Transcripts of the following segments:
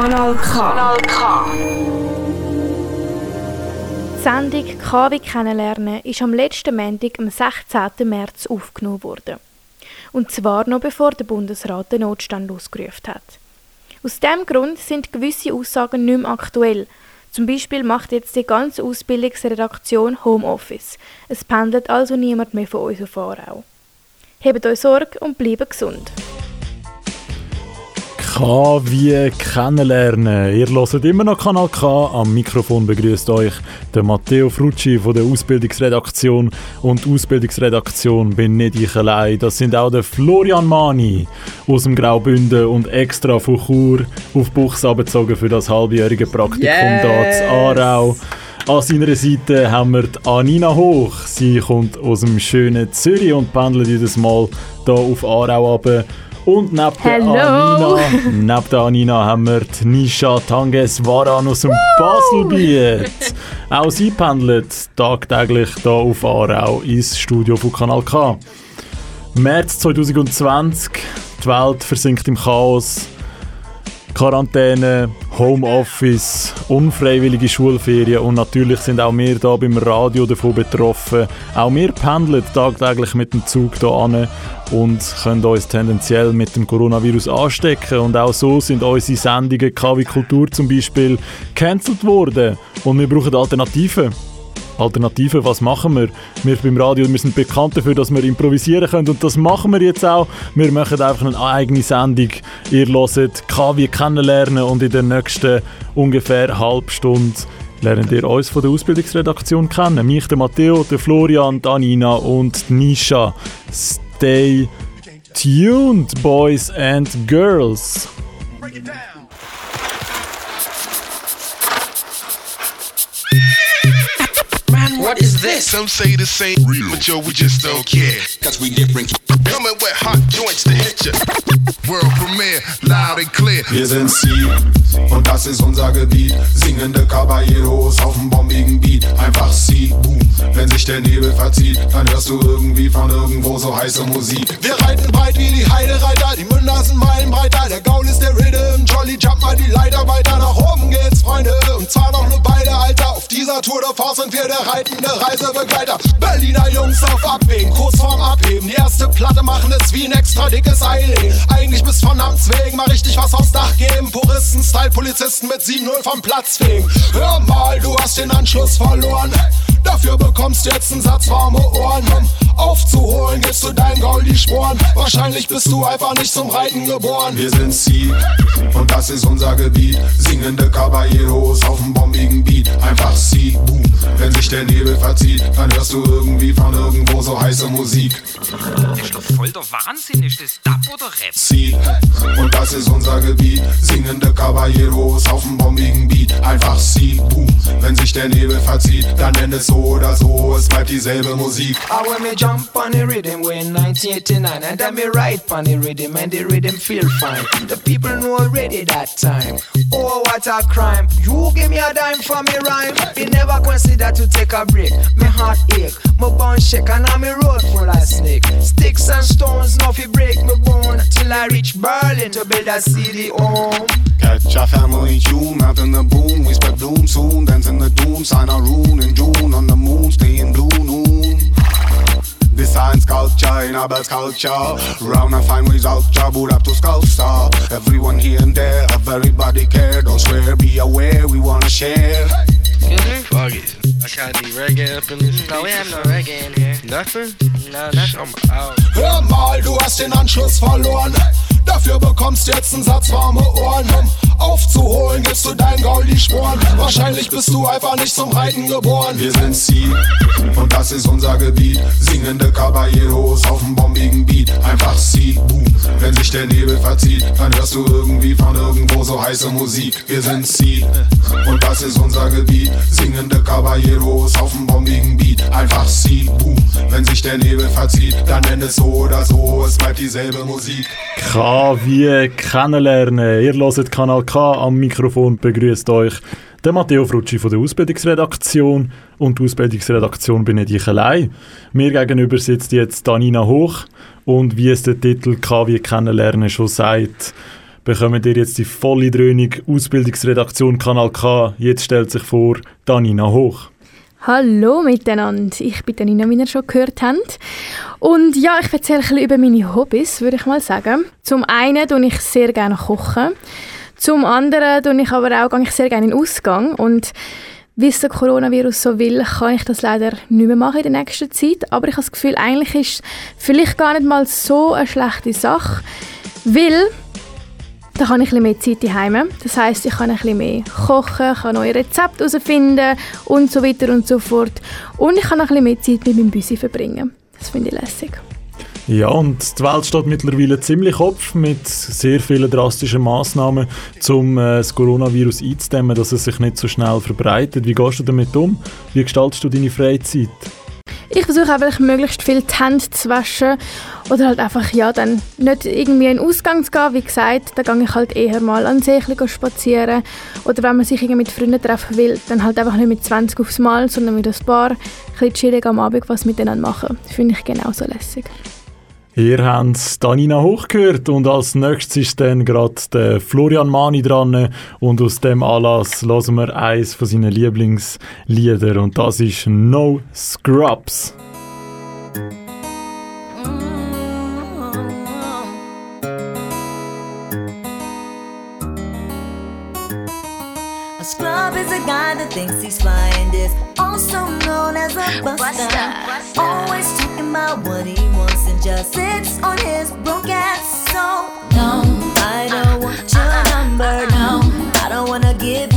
Kanal K. Kanal K. Die Sendung KW kennenlernen ist am letzten Montag, am 16. März, aufgenommen worden. Und zwar noch bevor der Bundesrat den Notstand ausgerufen hat. Aus diesem Grund sind gewisse Aussagen nicht mehr aktuell. Zum Beispiel macht jetzt die ganze Ausbildungsredaktion Homeoffice. Es pendelt also niemand mehr von uns auf Aarau. Hebt euch Sorge und bleibt gesund. K wie kennenlernen. Ihr hört immer noch Kanal K. Am Mikrofon begrüßt euch der Matteo Frucci von der Ausbildungsredaktion. Und die Ausbildungsredaktion bin nicht ich allein. Das sind auch der Florian Mani aus dem Graubünden und extra von Chur auf Buchs abgezogen für das halbjährige Praktikum yes. da zu Aarau. An seiner Seite haben wir die Anina Hoch. Sie kommt aus dem schönen Zürich und pendelt jedes Mal hier auf Aarau runter. Und neben der Anina, neben der Anina haben wir die Nisha Tanges Waran aus dem Baselbiet. Auch sie pendelt tagtäglich hier auf Aarau ins Studio von Kanal K. März 2020, die Welt versinkt im Chaos. Quarantäne, Homeoffice, unfreiwillige Schulferien und natürlich sind auch wir da beim Radio davon betroffen. Auch wir pendeln tagtäglich mit dem Zug hier an und können uns tendenziell mit dem Coronavirus anstecken. Und auch so sind unsere Sendungen KW Kultur zum Beispiel cancelled worden und wir brauchen Alternativen. Alternativen, was machen wir? Wir beim Radio wir sind bekannt dafür, dass wir improvisieren können und das machen wir jetzt auch. Wir machen einfach eine eigene Sendung. Ihr hört KW kennenlernen und in der nächsten ungefähr halb Stunde lernt ihr uns von der Ausbildungsredaktion kennen. Mich, der Matteo, der Florian, die Anina und die Nisha. Stay tuned, boys and girls. What is this? Some say the same real, but yo, we just don't care. Cause we different. Coming with hot joints to hit ya. World premiere, loud and clear. Wir sind Sie und das ist unser Gebiet. Singende Caballeros auf dem bombigen Beat. Einfach Sie, boom. Wenn sich der Nebel verzieht, dann hörst du irgendwie von irgendwo so heiße Musik. Wir reiten breit wie die Heidereiter, die Münder sind meilenbreiter. Der Gaul ist der Rhythm, Jolly Jump mal die Leiter weiter. Nach oben geht's, Freunde, und zwar noch nur beide, Alter. Auf dieser Tour de Force sind wir der reitende Reisebegleiter. Berliner Jungs auf Abwägen, kurz vorm Abheben. Die erste Platte machen es wie ein extra dickes Eiling. Eigentlich bist von Amts wegen mal richtig was aufs Dach geben. Puristen, Style, Polizisten mit 7-0 vom Platz fegen. Hör mal, du hast den Anschluss verloren. Dafür bekommst jetzt einen Satz warme Ohren. Um aufzuholen, gibst du dein Gaul die Sporen. Wahrscheinlich bist du einfach nicht zum Reiten geboren. Wir sind Sie und das ist unser Gebiet. Singende Caballeros auf dem bombigen Beat. Einfach Sie, boom. Wenn sich der Nebel verzieht, dann hörst du irgendwie von irgendwo so heiße Musik. Das ist doch voll der Wahnsinn. Ist das Dub oder Rap? Sie und das ist unser Gebiet. Singende Caballeros auf dem bombigen Beat. Einfach Sie, boom. Wenn sich der Nebel verzieht, dann nenn es so oder so. Es bleibt dieselbe Musik. I when me jump on the rhythm way in 1989 and then me ride on the rhythm and the rhythm feel fine. The people know already that time. Oh, what a crime. You give me a dime for me rhyme. You never consider to take a break. Me heart ache, my bone shake and I'm a road full of snake. Sticks and stones, nothing break me bone till I reach Berlin to build a city home. Catch a family tune out in the boom. We spread doom soon, dance in the doom. Sign a rune in June on the moon, stay in blue noon. Design sculpture in a best culture. Round and fine result, boot up to sculpture. Everyone here and there, everybody care. Don't swear, be aware, we wanna share. Excuse me? Fuck it. I got the reggae up in this. No, we have no reggae in here. Nothing? No, nothing. I'm out. Hör mal, du hast den Anschluss verloren. Dafür bekommst du jetzt einen Satz warme Ohren. Um aufzuholen, gibst du dein Gaul die Sporen. Wahrscheinlich bist du einfach nicht zum Reiten geboren. Wir sind Sie und das ist unser Gebiet. Singende Caballeros auf dem bombigen Beat. Einfach Sie, boom. Wenn sich der Nebel verzieht, dann hörst du irgendwie von irgendwo so heiße Musik. Wir sind Sie und das ist unser Gebiet. Singende Caballeros auf dem bombigen Beat. Einfach Sie, boom. Wenn sich der Nebel verzieht, dann nenn es so oder so. Es bleibt dieselbe Musik. K wie kennenlernen. Ihr hört Kanal K am Mikrofon begrüßt euch der Matteo Frucci von der Ausbildungsredaktion und die Ausbildungsredaktion bin nicht ich allein. Mir gegenüber sitzt jetzt Danina Hoch und wie es der Titel K wie kennenlernen schon sagt, bekommt ihr jetzt die volle Dröhnung Ausbildungsredaktion Kanal K. Jetzt stellt sich vor Danina Hoch. Hallo miteinander, ich bin Nina, wie ihr schon gehört habt. Und ja, ich erzähle ein bisschen über meine Hobbys, würde ich mal sagen. Zum einen tue ich sehr gerne kochen. Zum anderen tue ich aber auch gehe ich sehr gerne in den Ausgang. Und wie es der Coronavirus so will, kann ich das leider nicht mehr machen in der nächsten Zeit. Aber ich habe das Gefühl, eigentlich ist es vielleicht gar nicht mal so eine schlechte Sache, weil da habe ich ein mehr Zeit daheim. Das heißt, ich kann ein bisschen mehr kochen, kann neue Rezepte herausfinden und so weiter und so fort. Und ich kann ein bisschen mehr Zeit mit meinem Büsi verbringen. Das finde ich lässig. Ja, und die Welt steht mittlerweile ziemlich Kopf mit sehr vielen drastischen Massnahmen, um äh, das Coronavirus einzudämmen, dass es sich nicht so schnell verbreitet. Wie gehst du damit um? Wie gestaltest du deine Freizeit? Ich versuche einfach möglichst viel die Hände zu waschen oder halt einfach ja dann nicht irgendwie in den Ausgang zu gehen. Wie gesagt, da gehe ich halt eher mal an See spazieren oder wenn man sich irgendwie mit Freunden treffen will, dann halt einfach nicht mit 20 aufs Mal, sondern mit ein paar, ein bisschen am Abend was miteinander machen. Das finde ich genauso lässig. Ihr habt Danina Hoch gehört und als nächstes ist dann gerade Florian Mani dran und aus dem Anlass hören wir eines von seinen Lieblingslieder und das ist No Scrubs. A scrub is a guy that thinks he's fly and is also known as a buster. Always talking about what he wants and just sits on his broke ass. So, no, I don't want your number. No, I don't wanna give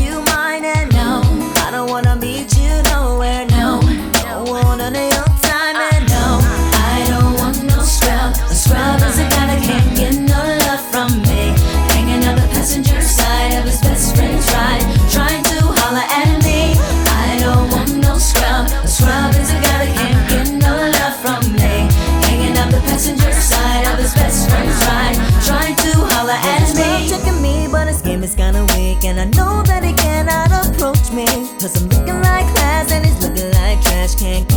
Can't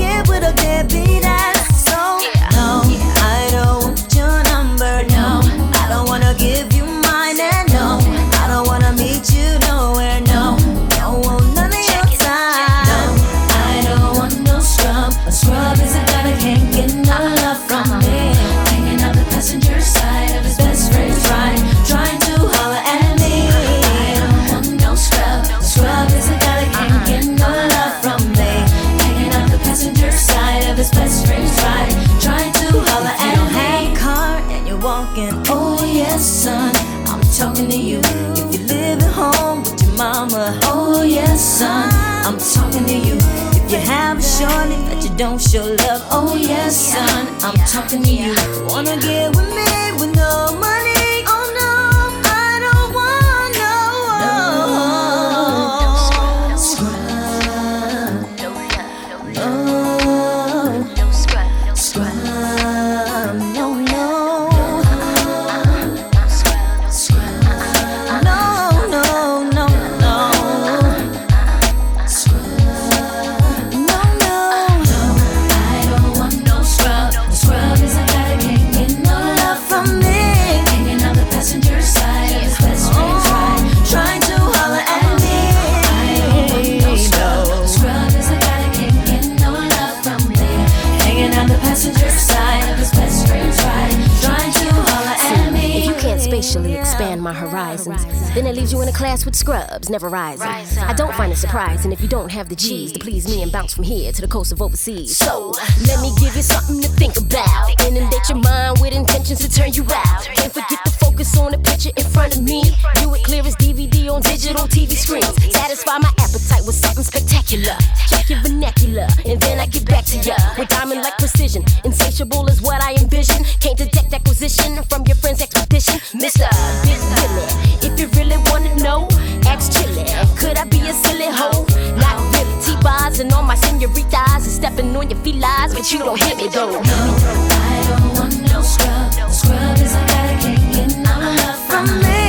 scrubs, never rising. I don't find it surprising if you don't have the G's to please me and bounce from here to the coast of overseas. So, let me give you something to think about. Inundate your mind with intentions to turn you out. Can't forget to focus on the picture in front of me. View it clear as DVD on digital TV screens. Satisfy my appetite with something spectacular. Check your vernacular, and then I get back to ya with diamond like precision. Insatiable is what I envision. Can't detect acquisition from your friend's expedition. Mr. Big Willie, if you really wanna know, silly hoe? Not really. T-bars and all my senoritas and stepping on your felines, but you don't hit me though. I don't want no scrub. Scrub is a guy that can't get no love from me.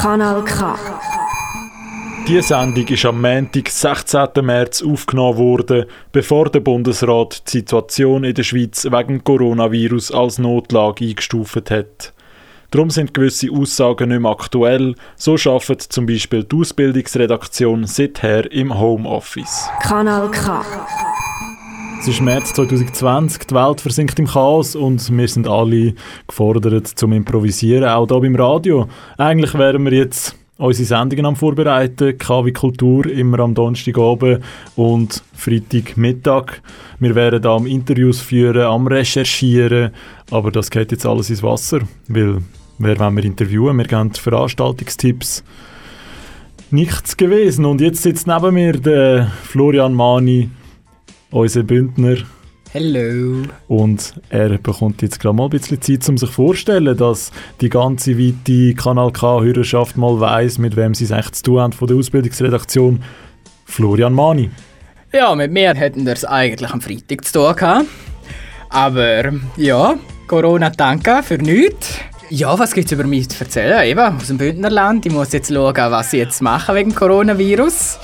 Kanal K. Diese Sendung ist am Montag, 16. März aufgenommen worden, bevor der Bundesrat die Situation in der Schweiz wegen Coronavirus als Notlage eingestuft hat. Darum sind gewisse Aussagen nicht mehr aktuell. So arbeitet zum Beispiel die Ausbildungsredaktion seither im Homeoffice. Kanal K. Es ist März 2020, die Welt versinkt im Chaos und wir sind alle gefordert zum Improvisieren, auch hier beim Radio. Eigentlich wären wir jetzt unsere Sendungen am Vorbereiten, KW Kultur immer am Donnerstagabend und Freitagmittag. Wir wären da am Interviews führen, am Recherchieren, aber das geht jetzt alles ins Wasser, weil wer wollen wir interviewen? Wir geben Veranstaltungstipps. Nichts gewesen und jetzt sitzt neben mir der Florian Mani, unser Bündner. Hallo. Und er bekommt jetzt gerade mal ein bisschen Zeit, um sich vorzustellen, dass die ganze weite Kanal K-Hörerschaft mal weiss, mit wem sie es echt zu tun haben von der Ausbildungsredaktion. Florian Mani. Ja, mit mir hätten wir es eigentlich am Freitag zu tun gehabt. Aber ja, Corona danke für nichts. Ja, was gibt es über mich zu erzählen? Eben, aus dem Bündnerland. Ich muss jetzt schauen, was ich jetzt mache wegen Coronavirus.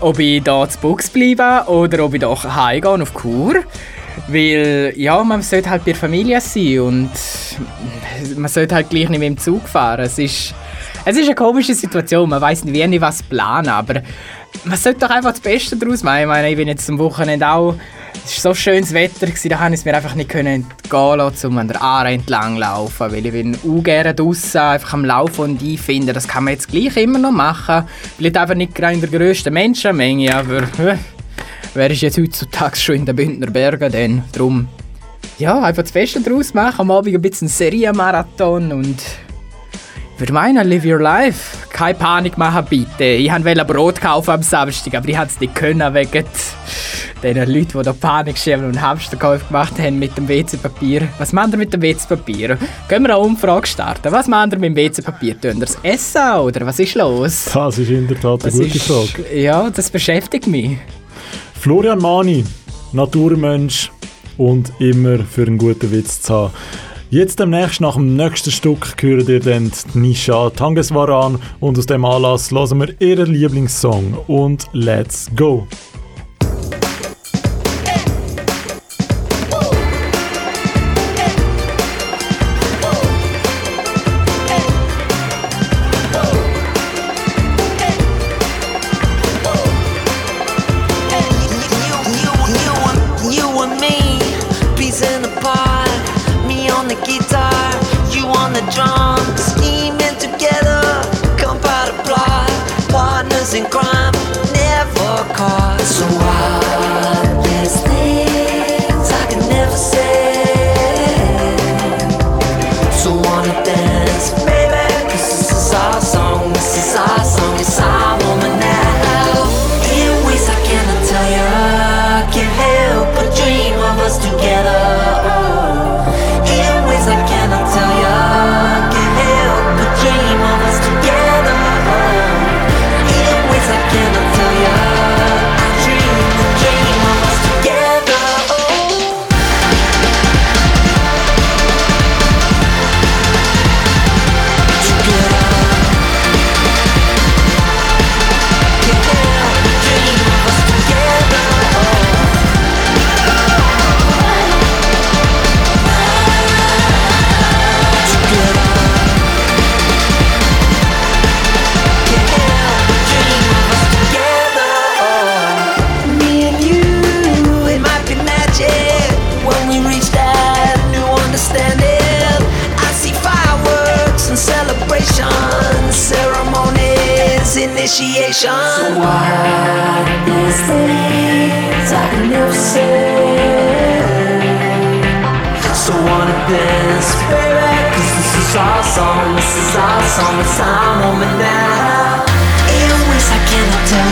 Ob ich hier zu Buchs bleibe oder ob ich doch heimgehe auf Kur. Weil, ja, man sollte halt bei der Familie sein und man sollte halt gleich nicht mit dem Zug fahren. Es ist, es ist eine komische Situation, man weiß nicht, wie nicht was planen, aber man sollte doch einfach das Beste daraus machen. Ich meine, ich bin jetzt am Wochenende auch, es war so schönes Wetter, da konnte ich es mir einfach nicht können entgehen lassen, um an der Aare entlang zu laufen, weil ich bin gerne draußen einfach am Laufen und ich das kann man jetzt gleich immer noch machen. Vielleicht einfach nicht gerade in der grössten Menschenmenge, aber... wer ist jetzt heutzutage schon in den Bündner Bergen denn? Drum, ja, einfach das Beste daraus machen, am Abend ein bisschen Serienmarathon und ich würde meinen, live your life. Keine Panik machen, bitte. Ich wollte Brot kaufen am Samstag, aber ich konnte es nicht können wegen den Leuten, die da Panik schieben und Hamsterkäufe gemacht haben mit dem WC-Papier. Was machen wir mit dem WC-Papier? Können wir eine Umfrage starten? Was machen wir mit dem WC-Papier? Tun wir es essen oder was ist los? Das ist in der Tat eine Das gute ist- Frage. Ja, das beschäftigt mich. Florian Mani, Naturmensch und immer für einen guten Witz zu haben. Jetzt demnächst nach dem nächsten Stück hören ihr dann die Nisha Tangeswaran und aus dem Anlass hören wir ihren Lieblingssong und let's go! On the guitar, you on the drums. Scheming together, come compound a plot. Partners in crime, never caught. So wild, there's things it's our moment now. Ways I cannot tell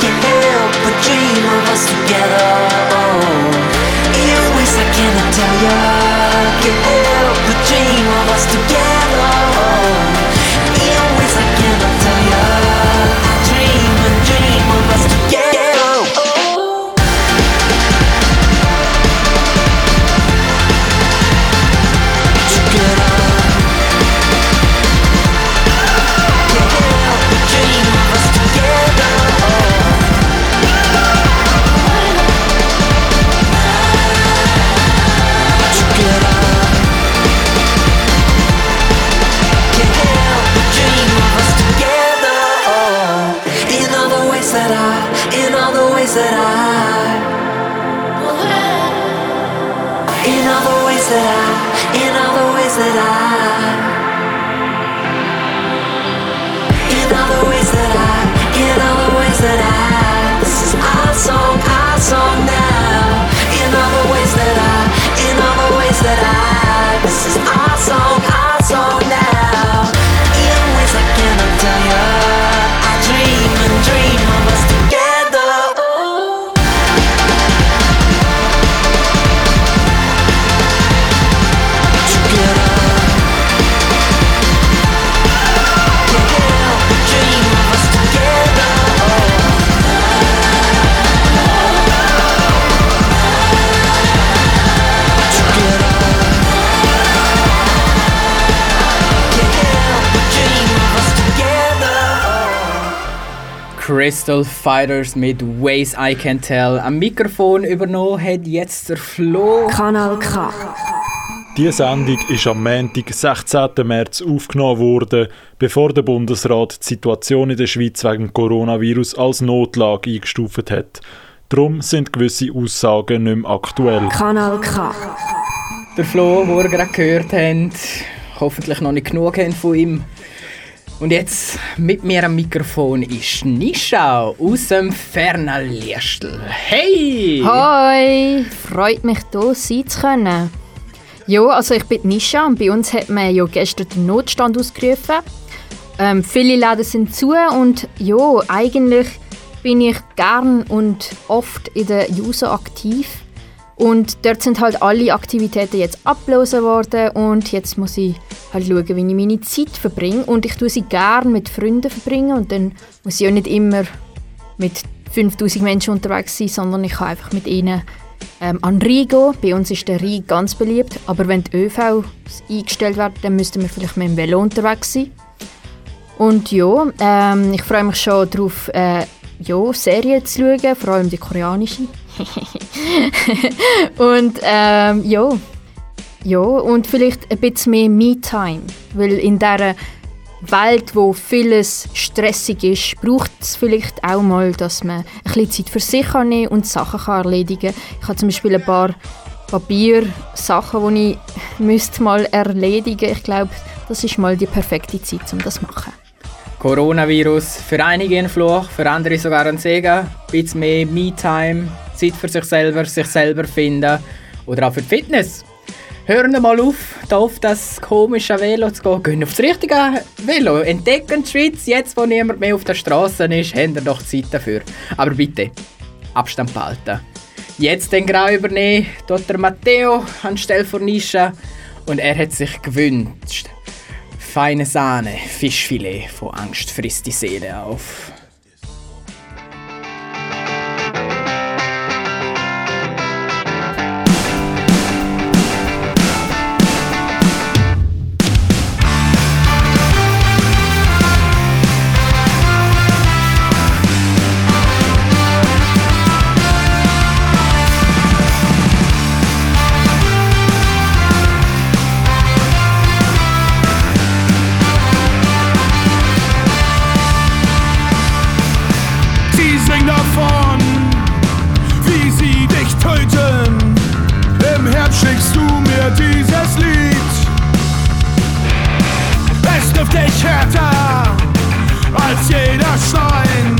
can't help but dream of us together. Oh, ways I cannot tell Crystal Fighters mit Ways I Can Tell. Am Mikrofon übernommen hat jetzt der Flo. Kanal K. Die Sendung ist am Montag, 16. März aufgenommen worden, bevor der Bundesrat die Situation in der Schweiz wegen dem Coronavirus als Notlage eingestuft hat. Darum sind gewisse Aussagen nicht mehr aktuell. Kanal K. Der Flo, den ihr gerade gehört habt, hoffentlich noch nicht genug haben von ihm. Und jetzt mit mir am Mikrofon ist Nisha aus dem fernen Liestl. Hey! Hoi, freut mich hier sein zu können. Ja, also ich bin Nisha und bei uns hat man ja gestern den Notstand ausgerufen. Ähm, viele Läden sind zu und ja, eigentlich bin ich gern und oft in der Juso aktiv. Und dort sind halt alle Aktivitäten jetzt abgelesen worden und jetzt muss ich halt schauen, wie ich meine Zeit verbringe. Und ich tue sie gern mit Freunden verbringen und dann muss ich ja nicht immer mit 5000 Menschen unterwegs sein, sondern ich kann einfach mit ihnen ähm, an Rhein gehen. Bei uns ist der Rhein ganz beliebt, aber wenn die ÖV eingestellt wird, dann müssten wir vielleicht mit dem Velo unterwegs sein. Und ja, ähm, ich freue mich schon darauf, äh, ja, Serien zu schauen, vor allem die koreanische. und ähm, ja, ja, und vielleicht ein bisschen mehr Me-Time, weil in dieser Welt, wo vieles stressig ist, braucht es vielleicht auch mal, dass man ein bisschen Zeit für sich kann nehmen und Sachen kann erledigen kann. Ich habe zum Beispiel ein paar Papiersachen, die ich müsste mal erledigen Ich glaube, das ist mal die perfekte Zeit, um das zu machen. Coronavirus, für einige ein Fluch, für andere sogar ein Segen. Ein bisschen mehr Me-Time, Zeit für sich selber, sich selber finden oder auch für die Fitness. Hören mal auf, da auf das komische Velo zu gehen. Gehen auf das richtige Velo. Entdecken die Schweiz. Jetzt, wo niemand mehr auf der Straße ist, haben wir doch Zeit dafür. Aber bitte, Abstand behalten. Jetzt den Grau übernehmen, Dr. Matteo anstelle von Nisha. Und er hat sich gewünscht. Feine Sahne, Fischfilet von Angst frisst die Seele auf. Dich härter als jeder Stein.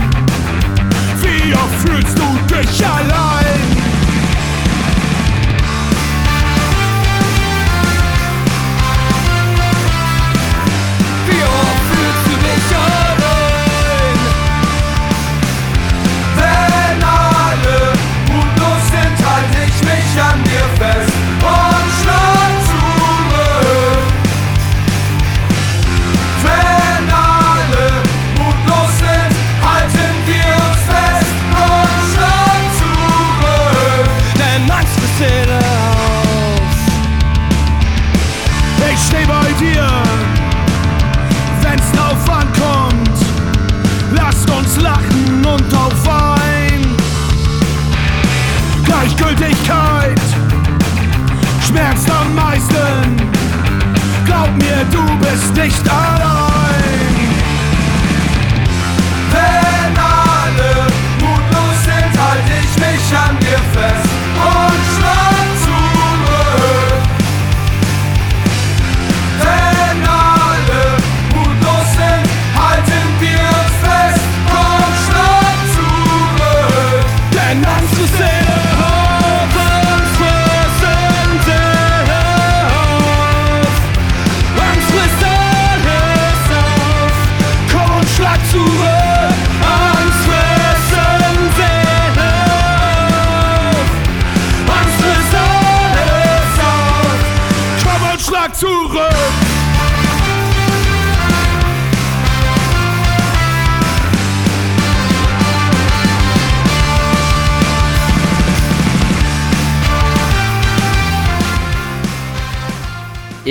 Wie oft fühlst du dich allein?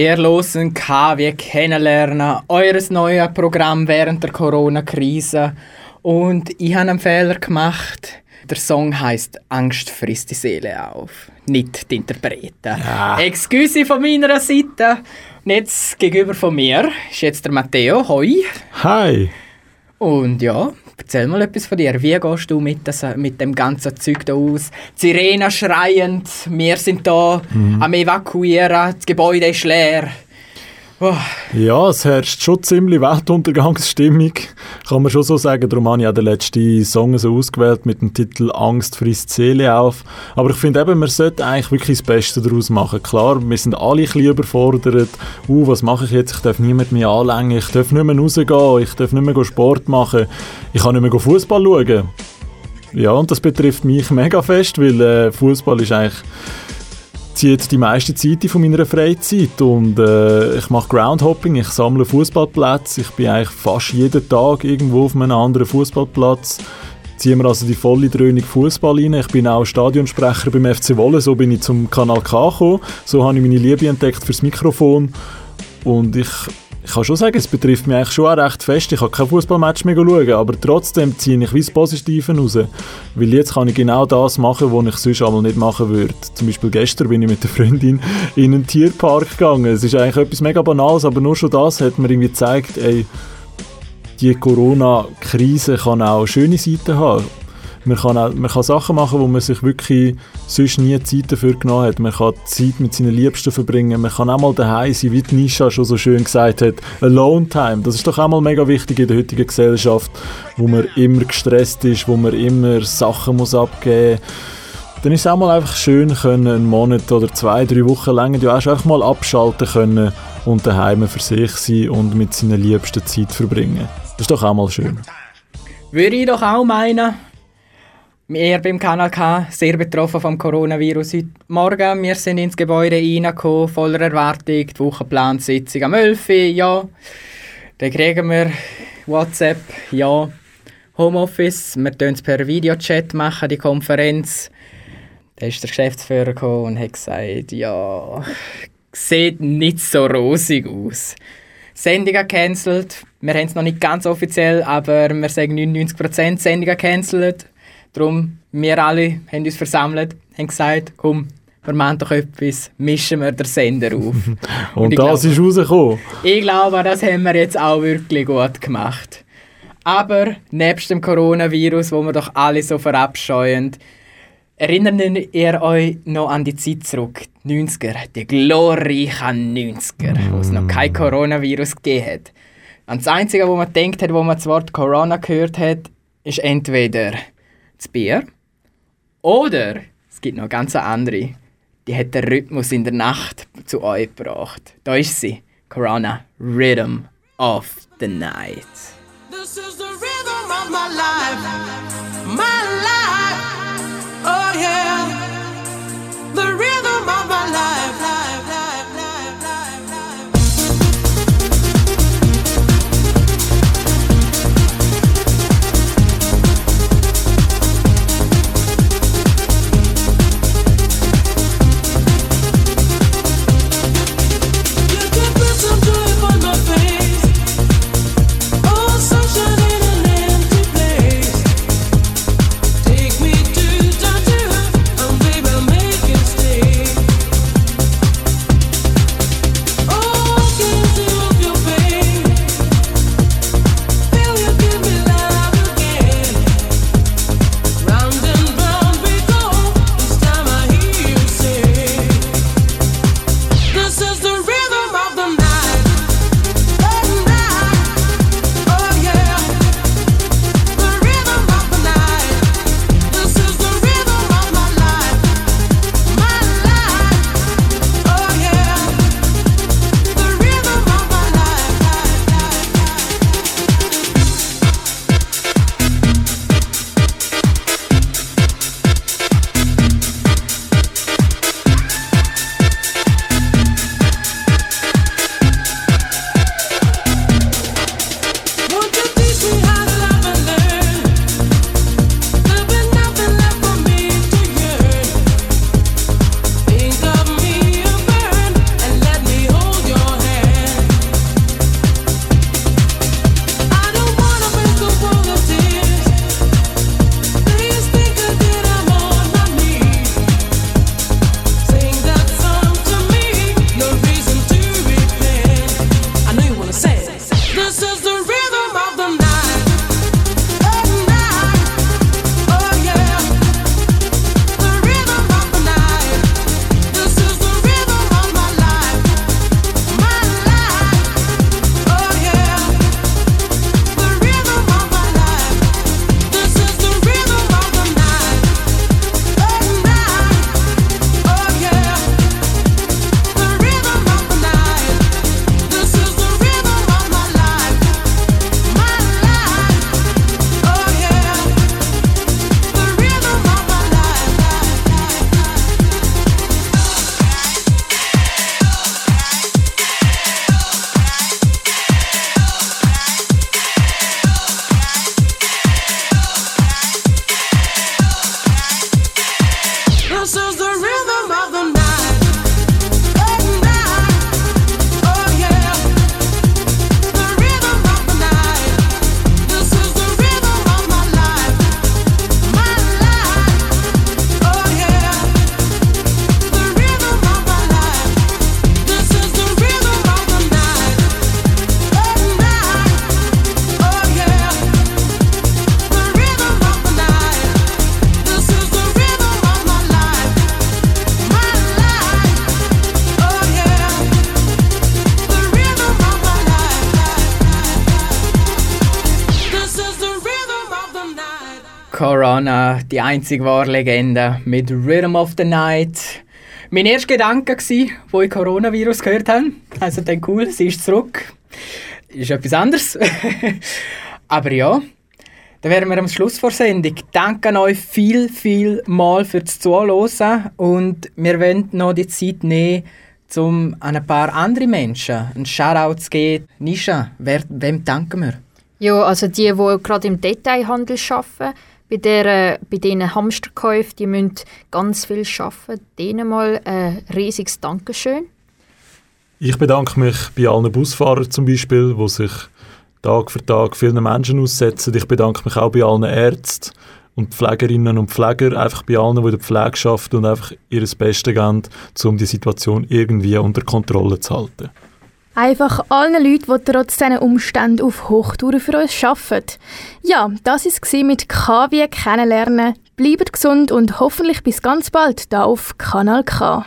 Ihr losen KW kennenlernen, eures neue Programm während der Corona-Krise. Und ich habe einen Fehler gemacht. Der Song heißt Angst frisst die Seele auf, nicht die Interpreten. Ja. Excuse von meiner Seite. Und jetzt gegenüber von mir ist jetzt der Matteo. Hoi. Hi. Und ja, erzähl mal etwas von dir. Wie gehst du mit, das, mit dem ganzen Zeug da aus? Die schreiend, wir sind da Mhm. am Evakuieren, das Gebäude ist leer. Ja, es herrscht schon ziemlich Weltuntergangsstimmung, kann man schon so sagen. Darum habe ich auch den letzten Song so ausgewählt mit dem Titel «Angst frisst Seele auf». Aber ich finde eben, man sollte eigentlich wirklich das Beste daraus machen. Klar, wir sind alle ein bisschen überfordert. «Uh, was mache ich jetzt? Ich darf niemand mehr anlängen, ich darf nicht mehr rausgehen, ich darf nicht mehr Sport machen, ich kann nicht mehr Fußball schauen». Ja, und das betrifft mich mega fest, weil äh, Fußball ist eigentlich zieht die meiste Zeit von meiner Freizeit und äh, ich mache Groundhopping, ich sammle Fußballplätze, ich bin eigentlich fast jeden Tag irgendwo auf einem anderen Fußballplatz. Ziehen wir also die volle Dröhnung Fußball rein. Ich bin auch Stadionsprecher beim FC Wolle, so bin ich zum Kanal K gekommen. So habe ich meine Liebe entdeckt fürs Mikrofon und ich ich kann schon sagen, es betrifft mich eigentlich schon auch recht fest. Ich kann kein Fußballmatch mehr schauen, aber trotzdem ziehe ich wie das Positive raus. Weil jetzt kann ich genau das machen, was ich sonst einmal nicht machen würde. Zum Beispiel gestern bin ich mit der Freundin in einen Tierpark gegangen. Es ist eigentlich etwas mega Banales, aber nur schon das hat mir irgendwie gezeigt, ey, die Corona-Krise kann auch schöne Seiten haben. Man kann, auch, man kann Sachen machen, wo man sich wirklich sonst nie Zeit dafür genommen hat. Man kann Zeit mit seinen Liebsten verbringen. Man kann auch mal daheim sein, wie Nisha schon so schön gesagt hat. Alone Time. Das ist doch auch mal mega wichtig in der heutigen Gesellschaft, wo man immer gestresst ist, wo man immer Sachen muss abgeben muss. Dann ist es auch mal einfach schön, können einen Monat oder zwei, drei Wochen lang ja auch einfach mal abschalten können und daheim für sich sein und mit seinen Liebsten Zeit verbringen. Das ist doch auch mal schön. Würde ich doch auch meinen. Wir beim Kanal K sehr betroffen vom Coronavirus. Heute Morgen wir sind ins Gebäude reingekommen, voller Erwartung. Die Wochenplansitzung am 11 Uhr, ja. Dann kriegen wir WhatsApp, ja. Homeoffice, wir machen es per Videochat, machen die Konferenz. Da ist der Geschäftsführer gekommen und hat gesagt, ja, sieht nicht so rosig aus. Sendungen cancelled. Wir haben es noch nicht ganz offiziell, aber wir sagen 99% Sendungen cancelled. Darum, wir alle haben uns versammelt, haben gesagt, komm, wir machen doch etwas, mischen wir den Sender auf. Und, ich das glaube- ist rausgekommen. ich glaube, das haben wir jetzt auch wirklich gut gemacht. Aber nebst dem Coronavirus, wo wir doch alle so verabscheuen, erinnert ihr euch noch an die Zeit zurück, die 90er, die glorreichen 90er, wo es noch kein Coronavirus gegeben hat. Und das Einzige, wo man denkt hat, wo man das Wort Corona gehört hat, ist entweder das Bier oder es gibt noch ganz andere. Die hat den Rhythmus in der Nacht zu euch gebracht. Da ist sie, Corona Rhythm of the Night. This is the rhythm of my life, Nirvana, die einzige wahre Legende mit Rhythm of the Night. Mein erster Gedanke war, wo ich Coronavirus gehört habe. Also dann cool, sie ist zurück. Ist etwas anderes. Aber ja, dann wären wir am Schluss vor Sendung. Danke euch viel, viel mal fürs Zuhören und wir wollen noch die Zeit nehmen, um an ein paar andere Menschen einen Shoutout zu geben. Nisha, wer, wem danken wir? Ja, also die, die gerade im Detailhandel arbeiten, bei, der, bei diesen Hamsterkäufen, die müssen ganz viel arbeiten. Denen mal ein riesiges Dankeschön. Ich bedanke mich bei allen Busfahrern zum Beispiel, die sich Tag für Tag vielen Menschen aussetzen. Ich bedanke mich auch bei allen Ärzten und Pflegerinnen und Pfleger, einfach bei allen, die in der Pflege arbeiten und einfach ihr Bestes geben, um die Situation irgendwie unter Kontrolle zu halten. Einfach allen Leuten, die trotz diesen Umständen auf Hochtouren für uns arbeiten. Ja, das war es mit KW kennenlernen. Bleibt gesund und hoffentlich bis ganz bald hier auf Kanal K.